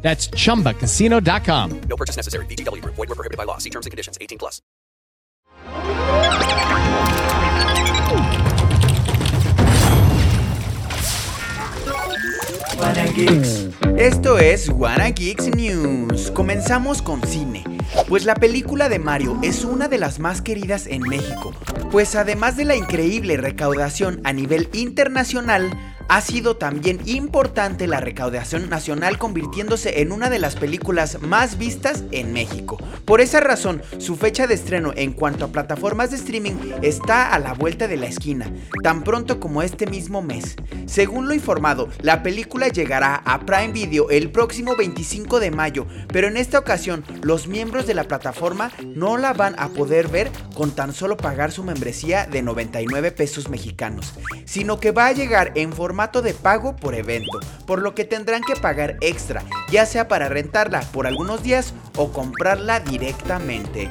That's chumbacasino.com. No purchase necessary. VGW Group. Void were prohibited by law. See terms and conditions. 18 plus. Wanna Geeks. Esto es Wanna Geeks News. Comenzamos con cine. Pues la película de Mario es una de las más queridas en México. Pues además de la increíble recaudación a nivel internacional, ha sido también importante la recaudación nacional convirtiéndose en una de las películas más vistas en México. Por esa razón, su fecha de estreno en cuanto a plataformas de streaming está a la vuelta de la esquina, tan pronto como este mismo mes. Según lo informado, la película llegará a Prime Video el próximo 25 de mayo, pero en esta ocasión los miembros de la plataforma no la van a poder ver con tan solo pagar su membresía de 99 pesos mexicanos, sino que va a llegar en formato de pago por evento, por lo que tendrán que pagar extra, ya sea para rentarla por algunos días o comprarla directamente.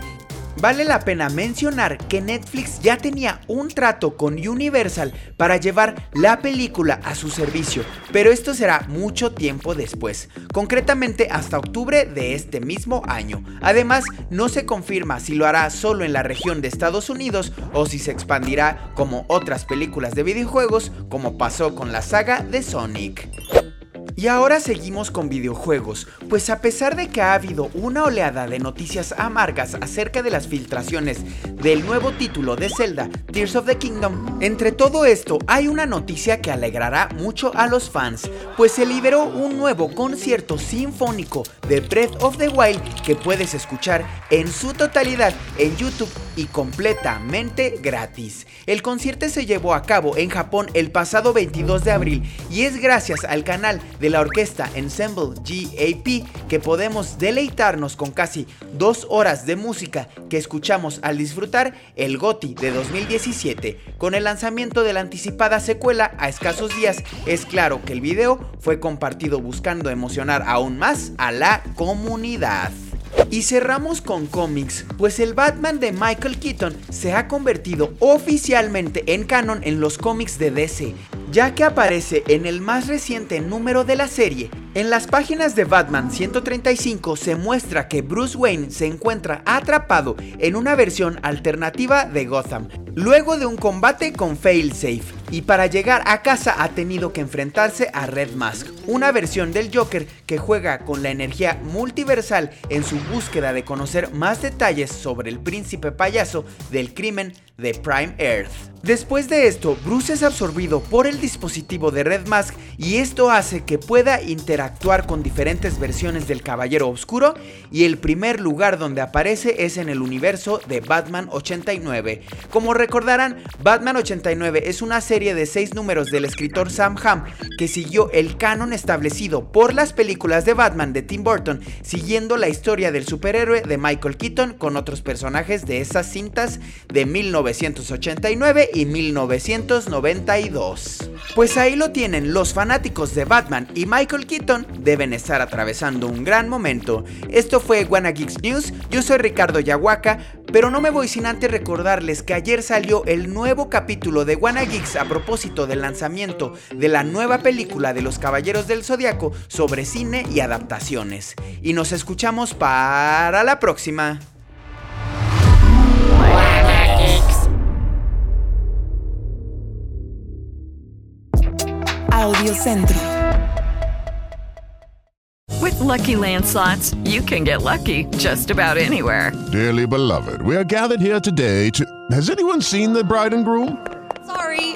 Vale la pena mencionar que Netflix ya tenía un trato con Universal para llevar la película a su servicio, pero esto será mucho tiempo después, concretamente hasta octubre de este mismo año. Además, no se confirma si lo hará solo en la región de Estados Unidos o si se expandirá como otras películas de videojuegos, como pasó con la saga de Sonic. Y ahora seguimos con videojuegos, pues a pesar de que ha habido una oleada de noticias amargas acerca de las filtraciones del nuevo título de Zelda, Tears of the Kingdom, entre todo esto hay una noticia que alegrará mucho a los fans, pues se liberó un nuevo concierto sinfónico de Breath of the Wild que puedes escuchar en su totalidad en YouTube y completamente gratis. El concierto se llevó a cabo en Japón el pasado 22 de abril y es gracias al canal de la orquesta Ensemble GAP que podemos deleitarnos con casi dos horas de música que escuchamos al disfrutar el GOTI de 2017. Con el lanzamiento de la anticipada secuela a escasos días, es claro que el video fue compartido buscando emocionar aún más a la comunidad. Y cerramos con cómics, pues el Batman de Michael Keaton se ha convertido oficialmente en canon en los cómics de DC, ya que aparece en el más reciente número de la serie. En las páginas de Batman 135 se muestra que Bruce Wayne se encuentra atrapado en una versión alternativa de Gotham, luego de un combate con Failsafe, y para llegar a casa ha tenido que enfrentarse a Red Mask, una versión del Joker que juega con la energía multiversal en su búsqueda de conocer más detalles sobre el príncipe payaso del crimen de Prime Earth. Después de esto, Bruce es absorbido por el dispositivo de Red Mask y esto hace que pueda interactuar con diferentes versiones del Caballero Oscuro y el primer lugar donde aparece es en el universo de Batman 89. Como recordarán, Batman 89 es una serie de seis números del escritor Sam Hamm que siguió el canon establecido por las películas de Batman de Tim Burton, siguiendo la historia del superhéroe de Michael Keaton con otros personajes de esas cintas de 1989 y 1992. Pues ahí lo tienen, los fanáticos de Batman y Michael Keaton deben estar atravesando un gran momento. Esto fue Wanna Geeks News, yo soy Ricardo Yahuaca, pero no me voy sin antes recordarles que ayer salió el nuevo capítulo de Wanna Geeks propósito del lanzamiento de la nueva película de los Caballeros del Zodiaco sobre cine y adaptaciones. Y nos escuchamos para la próxima. Audio Centro. With Lucky Land slots, you can get lucky just about anywhere. Dearly beloved, we are gathered here today to. Has anyone seen the bride and groom? Sorry,